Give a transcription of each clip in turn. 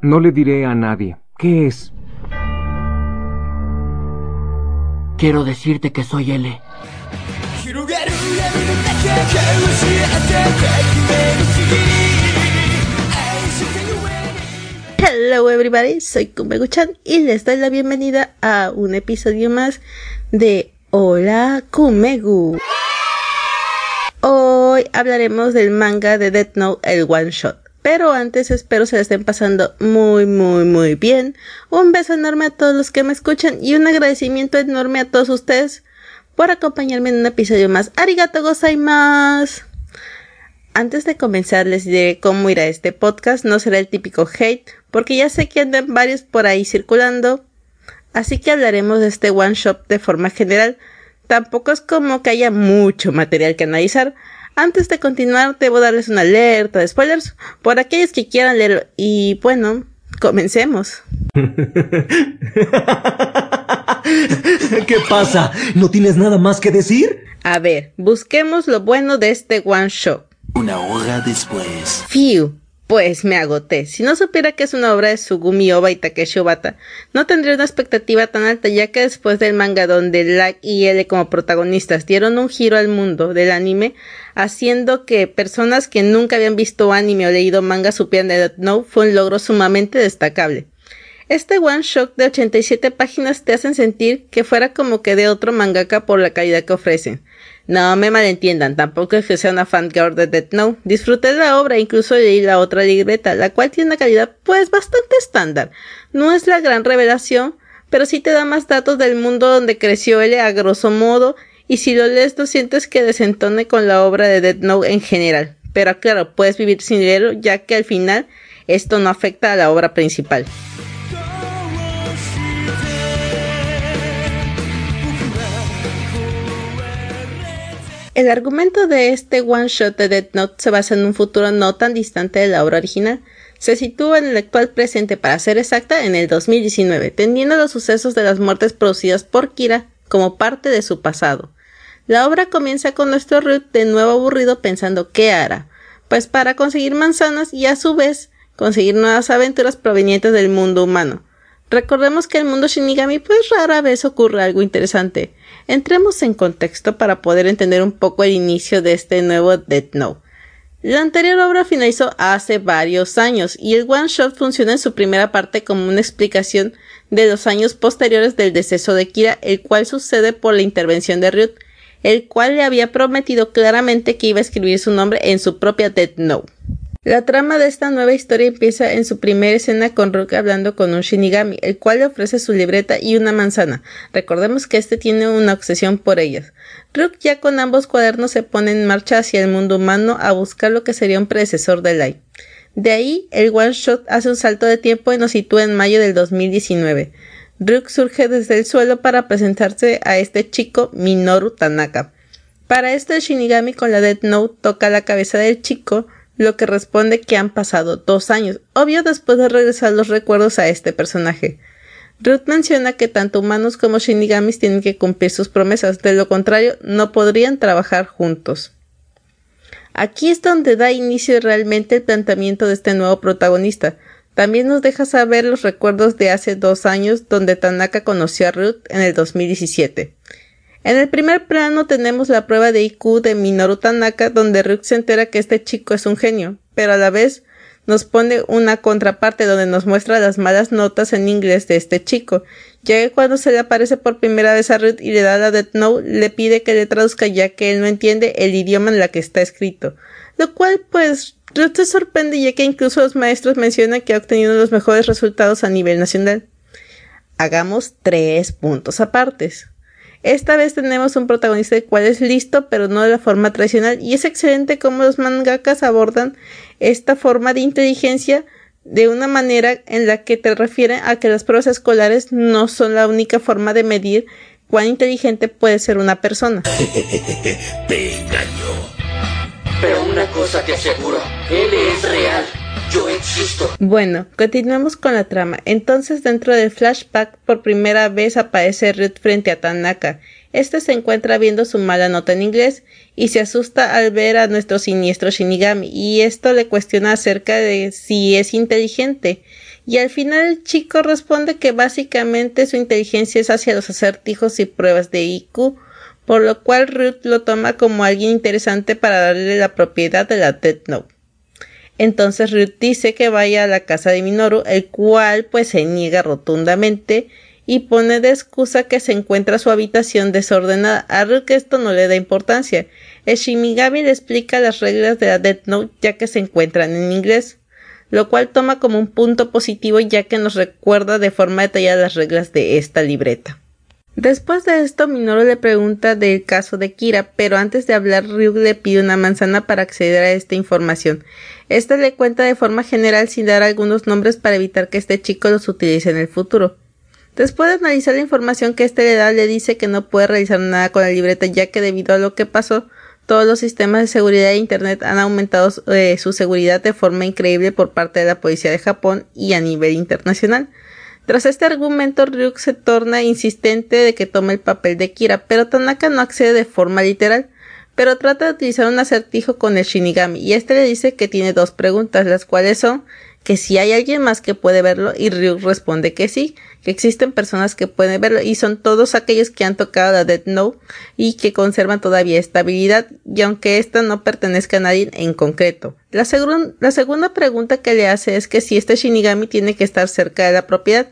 No le diré a nadie. ¿Qué es? Quiero decirte que soy L. Hello everybody, soy Kumegu-chan y les doy la bienvenida a un episodio más de Hola Kumegu. Hoy hablaremos del manga de Death Note, el One Shot. Pero antes espero se estén pasando muy muy muy bien. Un beso enorme a todos los que me escuchan y un agradecimiento enorme a todos ustedes por acompañarme en un episodio más. Arigato gozaimasu. Antes de comenzar les diré cómo irá este podcast. No será el típico hate, porque ya sé que andan varios por ahí circulando. Así que hablaremos de este one shot de forma general. Tampoco es como que haya mucho material que analizar. Antes de continuar, debo darles una alerta de spoilers por aquellos que quieran leerlo. Y bueno, comencemos. ¿Qué pasa? ¿No tienes nada más que decir? A ver, busquemos lo bueno de este one shot. Una hora después. Phew, pues me agoté. Si no supiera que es una obra de Sugumi Oba y Takeshi Obata, no tendría una expectativa tan alta, ya que después del manga donde Light y L como protagonistas dieron un giro al mundo del anime, haciendo que personas que nunca habían visto anime o leído manga supieran de Death Note, fue un logro sumamente destacable. Este one shot de 87 páginas te hacen sentir que fuera como que de otro mangaka por la calidad que ofrecen. No me malentiendan, tampoco es que sea una fangirl de Death Note. Disfruté de la obra, incluso leí la otra libreta, la cual tiene una calidad pues bastante estándar. No es la gran revelación, pero sí te da más datos del mundo donde creció él a grosso modo, y si lo lees no sientes que desentone con la obra de Death Note en general. Pero claro, puedes vivir sin leerlo, ya que al final esto no afecta a la obra principal. El argumento de este one shot de Death Note se basa en un futuro no tan distante de la obra original. Se sitúa en el actual presente, para ser exacta, en el 2019, teniendo los sucesos de las muertes producidas por Kira como parte de su pasado. La obra comienza con nuestro Ruth de nuevo aburrido pensando qué hará, pues para conseguir manzanas y a su vez conseguir nuevas aventuras provenientes del mundo humano. Recordemos que en el mundo Shinigami pues rara vez ocurre algo interesante. Entremos en contexto para poder entender un poco el inicio de este nuevo Death Note. La anterior obra finalizó hace varios años y el one shot funciona en su primera parte como una explicación de los años posteriores del deceso de Kira, el cual sucede por la intervención de Ryut, el cual le había prometido claramente que iba a escribir su nombre en su propia Death Note. La trama de esta nueva historia empieza en su primera escena con Rook hablando con un Shinigami, el cual le ofrece su libreta y una manzana. Recordemos que este tiene una obsesión por ellas. Rook ya con ambos cuadernos se pone en marcha hacia el mundo humano a buscar lo que sería un predecesor de Light. De ahí, el one shot hace un salto de tiempo y nos sitúa en mayo del 2019. Rook surge desde el suelo para presentarse a este chico Minoru Tanaka. Para esto el Shinigami con la Death Note toca la cabeza del chico, lo que responde que han pasado dos años, obvio después de regresar los recuerdos a este personaje. Ruth menciona que tanto humanos como shinigamis tienen que cumplir sus promesas, de lo contrario no podrían trabajar juntos. Aquí es donde da inicio realmente el planteamiento de este nuevo protagonista. También nos deja saber los recuerdos de hace dos años donde Tanaka conoció a Ruth en el 2017. En el primer plano tenemos la prueba de IQ de Minoru Tanaka, donde Ryuk se entera que este chico es un genio, pero a la vez nos pone una contraparte donde nos muestra las malas notas en inglés de este chico, ya que cuando se le aparece por primera vez a Ryuk y le da la Death Note, le pide que le traduzca ya que él no entiende el idioma en la que está escrito, lo cual pues Ryuk se sorprende ya que incluso los maestros mencionan que ha obtenido los mejores resultados a nivel nacional. Hagamos tres puntos apartes. Esta vez tenemos un protagonista el cual es listo, pero no de la forma tradicional, y es excelente cómo los mangakas abordan esta forma de inteligencia de una manera en la que te refieren a que las pruebas escolares no son la única forma de medir cuán inteligente puede ser una persona. Me engañó. Pero una cosa te aseguro, él es real. Yo existo. Bueno, continuemos con la trama. Entonces, dentro del flashback, por primera vez aparece Ruth frente a Tanaka. Este se encuentra viendo su mala nota en inglés y se asusta al ver a nuestro siniestro Shinigami, y esto le cuestiona acerca de si es inteligente, Y al final el chico responde que básicamente su inteligencia es hacia los acertijos y pruebas de IQ, por lo cual Ruth lo toma como alguien interesante para darle la propiedad de la Death Note. Entonces Ruth dice que vaya a la casa de Minoru, el cual pues se niega rotundamente y pone de excusa que se encuentra su habitación desordenada. A Ruth esto no le da importancia. El Shimigami le explica las reglas de la Death Note ya que se encuentran en inglés, lo cual toma como un punto positivo ya que nos recuerda de forma detallada las reglas de esta libreta. Después de esto, Minoru le pregunta del caso de Kira, pero antes de hablar, Ryuk le pide una manzana para acceder a esta información. Este le cuenta de forma general sin dar algunos nombres para evitar que este chico los utilice en el futuro. Después de analizar la información que este le da, le dice que no puede realizar nada con la libreta ya que debido a lo que pasó, todos los sistemas de seguridad de Internet han aumentado eh, su seguridad de forma increíble por parte de la policía de Japón y a nivel internacional. Tras este argumento, Ryuk se torna insistente de que tome el papel de Kira, pero Tanaka no accede de forma literal, pero trata de utilizar un acertijo con el Shinigami, y este le dice que tiene dos preguntas, las cuales son que si hay alguien más que puede verlo y Ryuk responde que sí, existen personas que pueden verlo y son todos aquellos que han tocado la Dead Note y que conservan todavía estabilidad y aunque esta no pertenezca a nadie en concreto. La, la segunda pregunta que le hace es que si este Shinigami tiene que estar cerca de la propiedad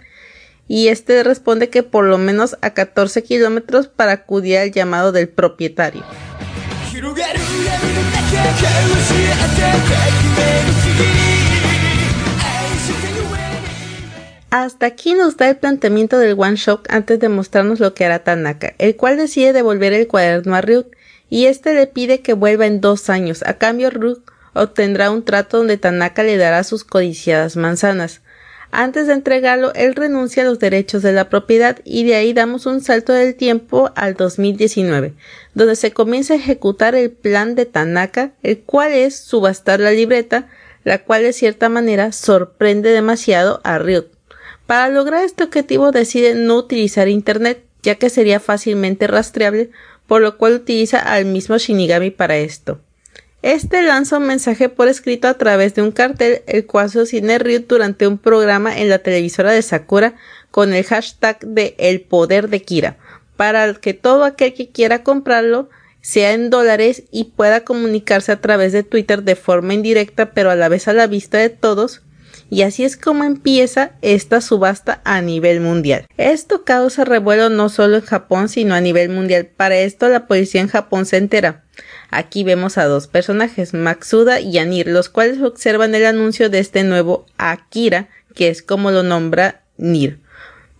y este responde que por lo menos a 14 kilómetros para acudir al llamado del propietario. Hasta aquí nos da el planteamiento del One Shot antes de mostrarnos lo que hará Tanaka, el cual decide devolver el cuaderno a Ryuk y este le pide que vuelva en dos años. A cambio, Ryuk obtendrá un trato donde Tanaka le dará sus codiciadas manzanas. Antes de entregarlo, él renuncia a los derechos de la propiedad y de ahí damos un salto del tiempo al 2019, donde se comienza a ejecutar el plan de Tanaka, el cual es subastar la libreta, la cual de cierta manera sorprende demasiado a Ryuk. Para lograr este objetivo decide no utilizar Internet, ya que sería fácilmente rastreable, por lo cual utiliza al mismo Shinigami para esto. Este lanza un mensaje por escrito a través de un cartel, el cual sostiene Ryut durante un programa en la televisora de Sakura con el hashtag de El poder de Kira, para que todo aquel que quiera comprarlo sea en dólares y pueda comunicarse a través de Twitter de forma indirecta pero a la vez a la vista de todos y así es como empieza esta subasta a nivel mundial. Esto causa revuelo no solo en Japón, sino a nivel mundial. Para esto la policía en Japón se entera. Aquí vemos a dos personajes, Maxuda y Anir, los cuales observan el anuncio de este nuevo Akira, que es como lo nombra Nir.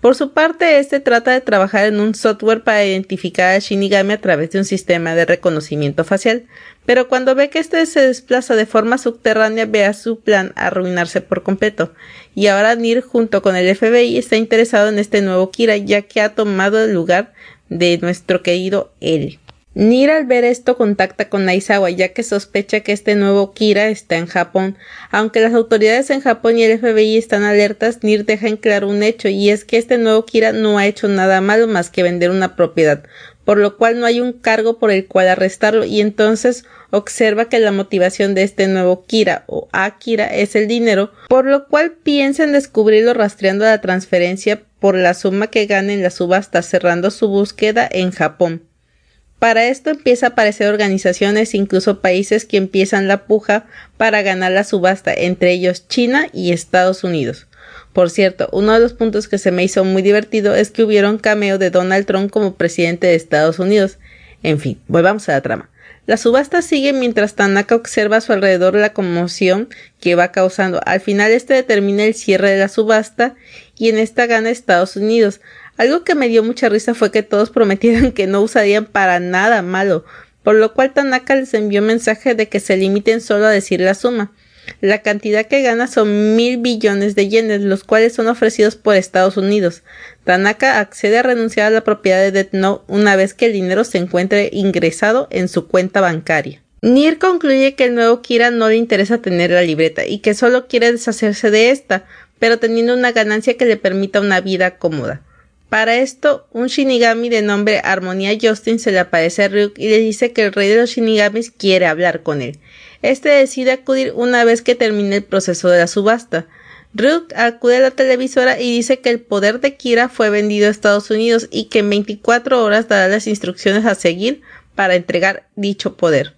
Por su parte, este trata de trabajar en un software para identificar a Shinigami a través de un sistema de reconocimiento facial, pero cuando ve que este se desplaza de forma subterránea ve a su plan arruinarse por completo, y ahora Nir junto con el FBI está interesado en este nuevo Kira ya que ha tomado el lugar de nuestro querido él. Nir al ver esto contacta con Aizawa ya que sospecha que este nuevo Kira está en Japón. Aunque las autoridades en Japón y el FBI están alertas, Nir deja en claro un hecho y es que este nuevo Kira no ha hecho nada malo más que vender una propiedad, por lo cual no hay un cargo por el cual arrestarlo y entonces observa que la motivación de este nuevo Kira o Akira es el dinero, por lo cual piensa en descubrirlo rastreando la transferencia por la suma que gane en la subasta cerrando su búsqueda en Japón. Para esto empieza a aparecer organizaciones, incluso países que empiezan la puja para ganar la subasta, entre ellos China y Estados Unidos. Por cierto, uno de los puntos que se me hizo muy divertido es que hubiera un cameo de Donald Trump como presidente de Estados Unidos. En fin, volvamos a la trama. La subasta sigue mientras Tanaka observa a su alrededor la conmoción que va causando. Al final este determina el cierre de la subasta y en esta gana Estados Unidos. Algo que me dio mucha risa fue que todos prometieron que no usarían para nada malo, por lo cual Tanaka les envió mensaje de que se limiten solo a decir la suma. La cantidad que gana son mil billones de yenes, los cuales son ofrecidos por Estados Unidos. Tanaka accede a renunciar a la propiedad de Death Note una vez que el dinero se encuentre ingresado en su cuenta bancaria. Nir concluye que el nuevo Kira no le interesa tener la libreta y que solo quiere deshacerse de esta, pero teniendo una ganancia que le permita una vida cómoda. Para esto, un Shinigami de nombre Armonía Justin se le aparece a Ryuk y le dice que el rey de los Shinigamis quiere hablar con él. Este decide acudir una vez que termine el proceso de la subasta. Ryuk acude a la televisora y dice que el poder de Kira fue vendido a Estados Unidos y que en 24 horas dará las instrucciones a seguir para entregar dicho poder.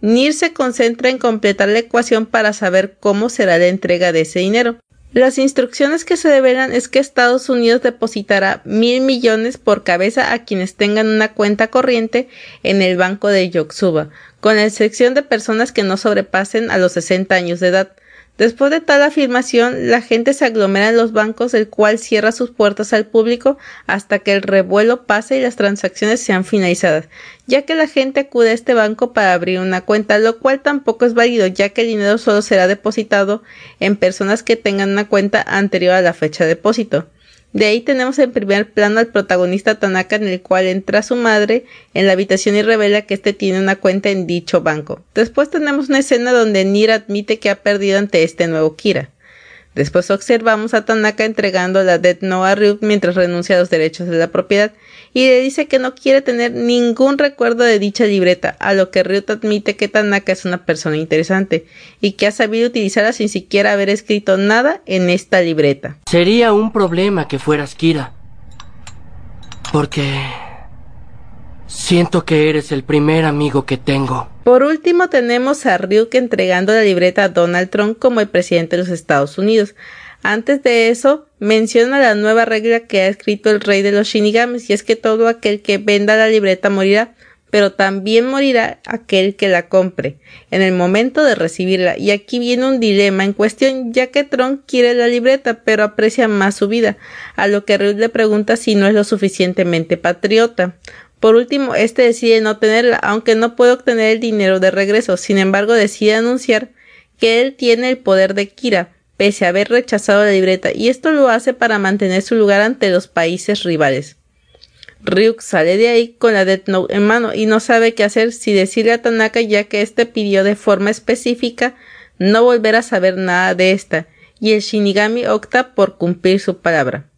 Nir se concentra en completar la ecuación para saber cómo será la entrega de ese dinero. Las instrucciones que se develan es que Estados Unidos depositará mil millones por cabeza a quienes tengan una cuenta corriente en el banco de Yoksuba, con la excepción de personas que no sobrepasen a los 60 años de edad. Después de tal afirmación, la gente se aglomera en los bancos, el cual cierra sus puertas al público hasta que el revuelo pase y las transacciones sean finalizadas, ya que la gente acude a este banco para abrir una cuenta, lo cual tampoco es válido, ya que el dinero solo será depositado en personas que tengan una cuenta anterior a la fecha de depósito. De ahí tenemos en primer plano al protagonista Tanaka en el cual entra su madre en la habitación y revela que éste tiene una cuenta en dicho banco. Después tenemos una escena donde Nira admite que ha perdido ante este nuevo Kira. Después observamos a Tanaka entregando la Death Note a Ryuk mientras renuncia a los derechos de la propiedad y le dice que no quiere tener ningún recuerdo de dicha libreta, a lo que Ryuk admite que Tanaka es una persona interesante y que ha sabido utilizarla sin siquiera haber escrito nada en esta libreta. Sería un problema que fueras Kira. Porque Siento que eres el primer amigo que tengo. Por último tenemos a Ryuk entregando la libreta a Donald Trump como el presidente de los Estados Unidos. Antes de eso, menciona la nueva regla que ha escrito el rey de los Shinigamis, y es que todo aquel que venda la libreta morirá, pero también morirá aquel que la compre en el momento de recibirla. Y aquí viene un dilema en cuestión, ya que Tron quiere la libreta, pero aprecia más su vida, a lo que Ryuk le pregunta si no es lo suficientemente patriota. Por último, este decide no tenerla, aunque no puede obtener el dinero de regreso. Sin embargo, decide anunciar que él tiene el poder de Kira, pese a haber rechazado la libreta, y esto lo hace para mantener su lugar ante los países rivales. Ryuk sale de ahí con la Death Note en mano y no sabe qué hacer si decirle a Tanaka ya que éste pidió de forma específica no volver a saber nada de esta, y el Shinigami opta por cumplir su palabra.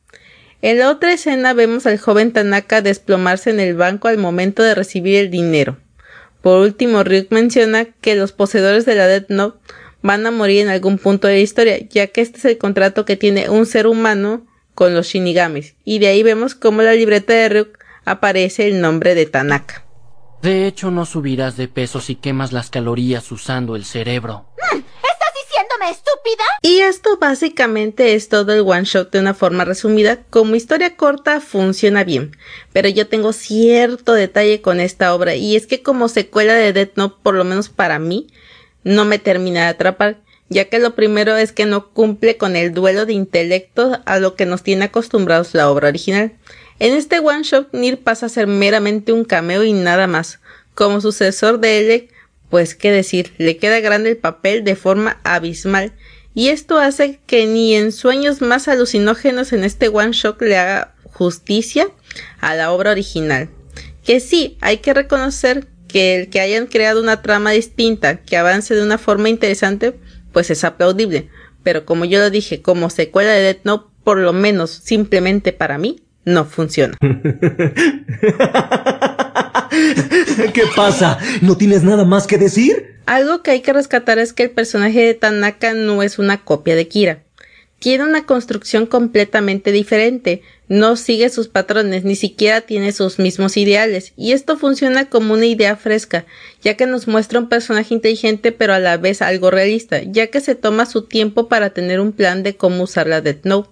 En la otra escena vemos al joven Tanaka desplomarse en el banco al momento de recibir el dinero. Por último, Ryuk menciona que los poseedores de la Death Note van a morir en algún punto de la historia, ya que este es el contrato que tiene un ser humano con los Shinigamis, y de ahí vemos cómo en la libreta de Ryuk aparece el nombre de Tanaka. De hecho, no subirás de peso si quemas las calorías usando el cerebro. Mm, Y esto básicamente es todo el one shot de una forma resumida. Como historia corta funciona bien, pero yo tengo cierto detalle con esta obra y es que como secuela de Death Note, por lo menos para mí, no me termina de atrapar, ya que lo primero es que no cumple con el duelo de intelecto a lo que nos tiene acostumbrados la obra original. En este one shot, Nir pasa a ser meramente un cameo y nada más. Como sucesor de Elec, pues qué decir, le queda grande el papel de forma abismal, y esto hace que ni en sueños más alucinógenos en este one shot le haga justicia a la obra original. Que sí, hay que reconocer que el que hayan creado una trama distinta que avance de una forma interesante, pues es aplaudible. Pero como yo lo dije, como secuela de Death Note, por lo menos simplemente para mí, no funciona. ¿Qué pasa? ¿No tienes nada más que decir? Algo que hay que rescatar es que el personaje de Tanaka no es una copia de Kira. Tiene una construcción completamente diferente, no sigue sus patrones, ni siquiera tiene sus mismos ideales, y esto funciona como una idea fresca, ya que nos muestra un personaje inteligente pero a la vez algo realista, ya que se toma su tiempo para tener un plan de cómo usar la Death Note.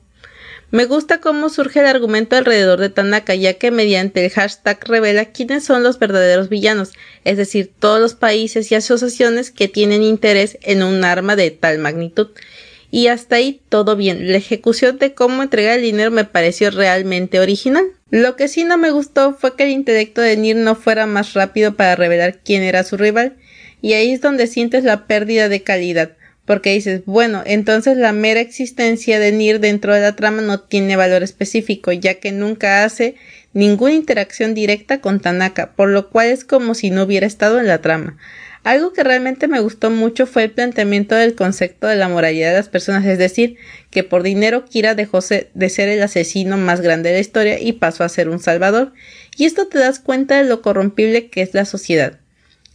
Me gusta cómo surge el argumento alrededor de Tanaka, ya que mediante el hashtag revela quiénes son los verdaderos villanos, es decir, todos los países y asociaciones que tienen interés en un arma de tal magnitud. Y hasta ahí todo bien. La ejecución de cómo entregar el dinero me pareció realmente original. Lo que sí no me gustó fue que el intelecto de Nir no fuera más rápido para revelar quién era su rival, y ahí es donde sientes la pérdida de calidad porque dices, bueno, entonces la mera existencia de Nir dentro de la trama no tiene valor específico, ya que nunca hace ninguna interacción directa con Tanaka, por lo cual es como si no hubiera estado en la trama. Algo que realmente me gustó mucho fue el planteamiento del concepto de la moralidad de las personas, es decir, que por dinero Kira dejó de ser el asesino más grande de la historia y pasó a ser un salvador, y esto te das cuenta de lo corrompible que es la sociedad.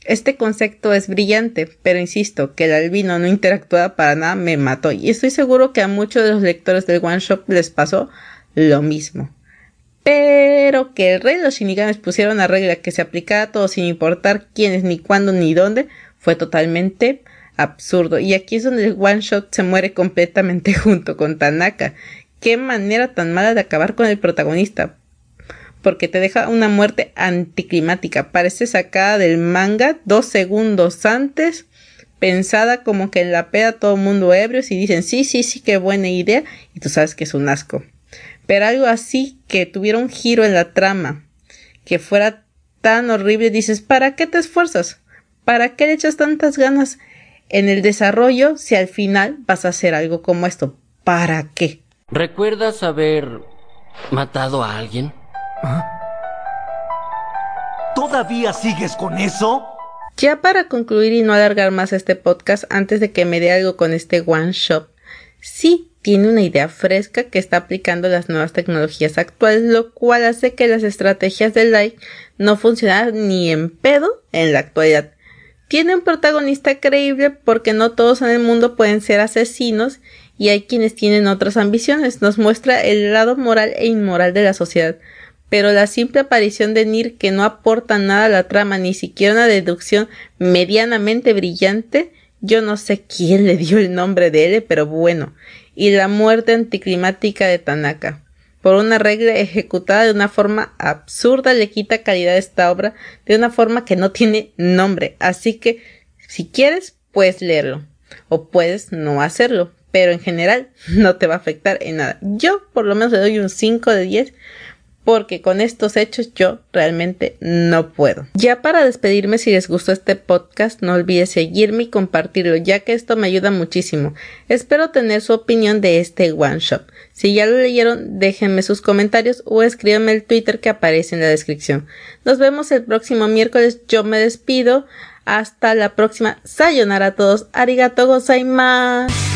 Este concepto es brillante, pero insisto, que el albino no interactúa para nada me mató y estoy seguro que a muchos de los lectores del One Shot les pasó lo mismo. Pero que el rey de los shinigamis pusiera una regla que se aplicara a todos sin importar quiénes, ni cuándo, ni dónde, fue totalmente absurdo. Y aquí es donde el One Shot se muere completamente junto con Tanaka. Qué manera tan mala de acabar con el protagonista porque te deja una muerte anticlimática. Parece sacada del manga dos segundos antes, pensada como que en la peda todo mundo ebrio y dicen sí, sí, sí, qué buena idea y tú sabes que es un asco. Pero algo así que tuviera un giro en la trama, que fuera tan horrible, dices, ¿para qué te esfuerzas? ¿Para qué le echas tantas ganas en el desarrollo si al final vas a hacer algo como esto? ¿Para qué? ¿Recuerdas haber matado a alguien? ¿Todavía sigues con eso? Ya para concluir y no alargar más este podcast antes de que me dé algo con este One Shop, sí tiene una idea fresca que está aplicando las nuevas tecnologías actuales, lo cual hace que las estrategias de like no funcionen ni en pedo en la actualidad. Tiene un protagonista creíble porque no todos en el mundo pueden ser asesinos y hay quienes tienen otras ambiciones. Nos muestra el lado moral e inmoral de la sociedad pero la simple aparición de Nir que no aporta nada a la trama, ni siquiera una deducción medianamente brillante, yo no sé quién le dio el nombre de él, pero bueno, y la muerte anticlimática de Tanaka. Por una regla ejecutada de una forma absurda le quita calidad a esta obra de una forma que no tiene nombre. Así que, si quieres, puedes leerlo. O puedes no hacerlo. Pero en general no te va a afectar en nada. Yo por lo menos le doy un 5 de 10 porque con estos hechos yo realmente no puedo. Ya para despedirme, si les gustó este podcast, no olvides seguirme y compartirlo, ya que esto me ayuda muchísimo. Espero tener su opinión de este one shot. Si ya lo leyeron, déjenme sus comentarios o escríbanme el Twitter que aparece en la descripción. Nos vemos el próximo miércoles. Yo me despido. Hasta la próxima. Sayonara a todos. Arigato gozaimasu.